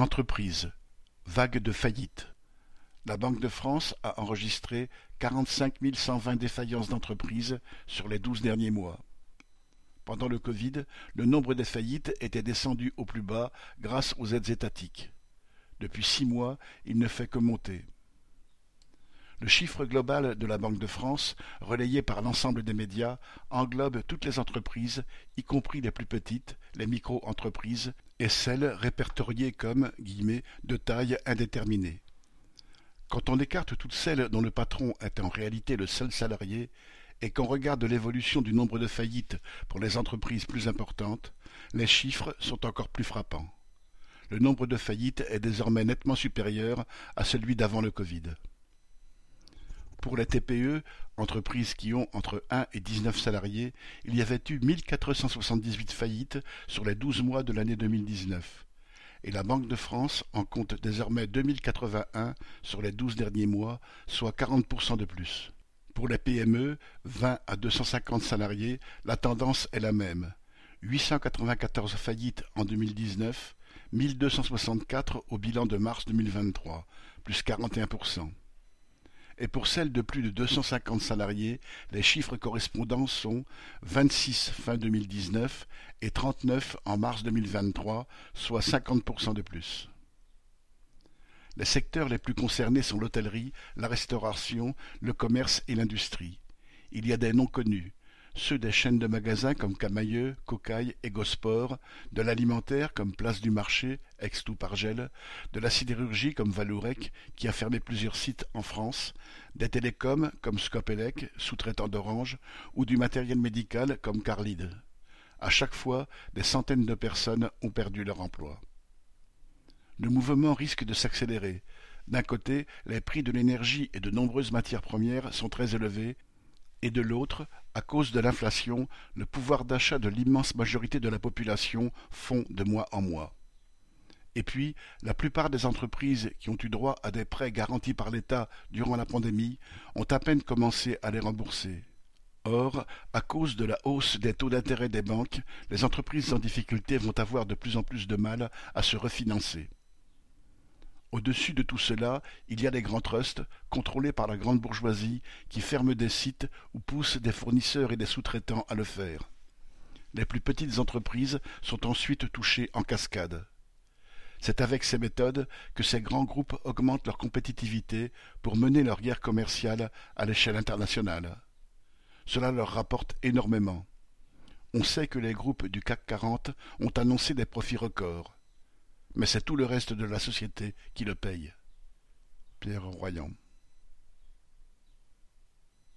Entreprises: vague de faillites. La Banque de France a enregistré quarante-cinq mille cent vingt défaillances d'entreprises sur les douze derniers mois. Pendant le Covid, le nombre des faillites était descendu au plus bas grâce aux aides étatiques. Depuis six mois, il ne fait que monter. Le chiffre global de la Banque de France, relayé par l'ensemble des médias, englobe toutes les entreprises, y compris les plus petites, les micro-entreprises, et celles répertoriées comme de taille indéterminée. Quand on écarte toutes celles dont le patron est en réalité le seul salarié, et qu'on regarde l'évolution du nombre de faillites pour les entreprises plus importantes, les chiffres sont encore plus frappants. Le nombre de faillites est désormais nettement supérieur à celui d'avant le Covid. Pour les TPE, entreprises qui ont entre un et dix-neuf salariés, il y avait eu mille quatre cent soixante-dix-huit faillites sur les douze mois de l'année deux mille dix-neuf, et la Banque de France en compte désormais deux mille quatre-vingt-un sur les douze derniers mois, soit quarante pour cent de plus. Pour les PME, vingt à deux cent cinquante salariés, la tendance est la même. Huit cent quatre-vingt-quatorze faillites en deux mille dix-neuf, mille deux cent soixante-quatre au bilan de mars deux mille vingt-trois, plus quarante et pour celles de plus de 250 salariés, les chiffres correspondants sont 26 fin 2019 et 39 en mars 2023, soit 50% de plus. Les secteurs les plus concernés sont l'hôtellerie, la restauration, le commerce et l'industrie. Il y a des noms connus, ceux des chaînes de magasins comme Camailleux, Cocaille et Gosport, de l'alimentaire comme Place du Marché, ex Pargel, de la sidérurgie comme Valourec, qui a fermé plusieurs sites en France, des télécoms comme Scopelec, sous-traitant d'Orange, ou du matériel médical comme Carlide. À chaque fois, des centaines de personnes ont perdu leur emploi. Le mouvement risque de s'accélérer. D'un côté, les prix de l'énergie et de nombreuses matières premières sont très élevés et de l'autre, à cause de l'inflation, le pouvoir d'achat de l'immense majorité de la population fond de mois en mois. Et puis, la plupart des entreprises qui ont eu droit à des prêts garantis par l'État durant la pandémie ont à peine commencé à les rembourser. Or, à cause de la hausse des taux d'intérêt des banques, les entreprises en difficulté vont avoir de plus en plus de mal à se refinancer. Au-dessus de tout cela, il y a les grands trusts, contrôlés par la grande bourgeoisie, qui ferment des sites ou poussent des fournisseurs et des sous-traitants à le faire. Les plus petites entreprises sont ensuite touchées en cascade. C'est avec ces méthodes que ces grands groupes augmentent leur compétitivité pour mener leur guerre commerciale à l'échelle internationale. Cela leur rapporte énormément. On sait que les groupes du CAC 40 ont annoncé des profits records mais c'est tout le reste de la société qui le paye. Pierre Royan.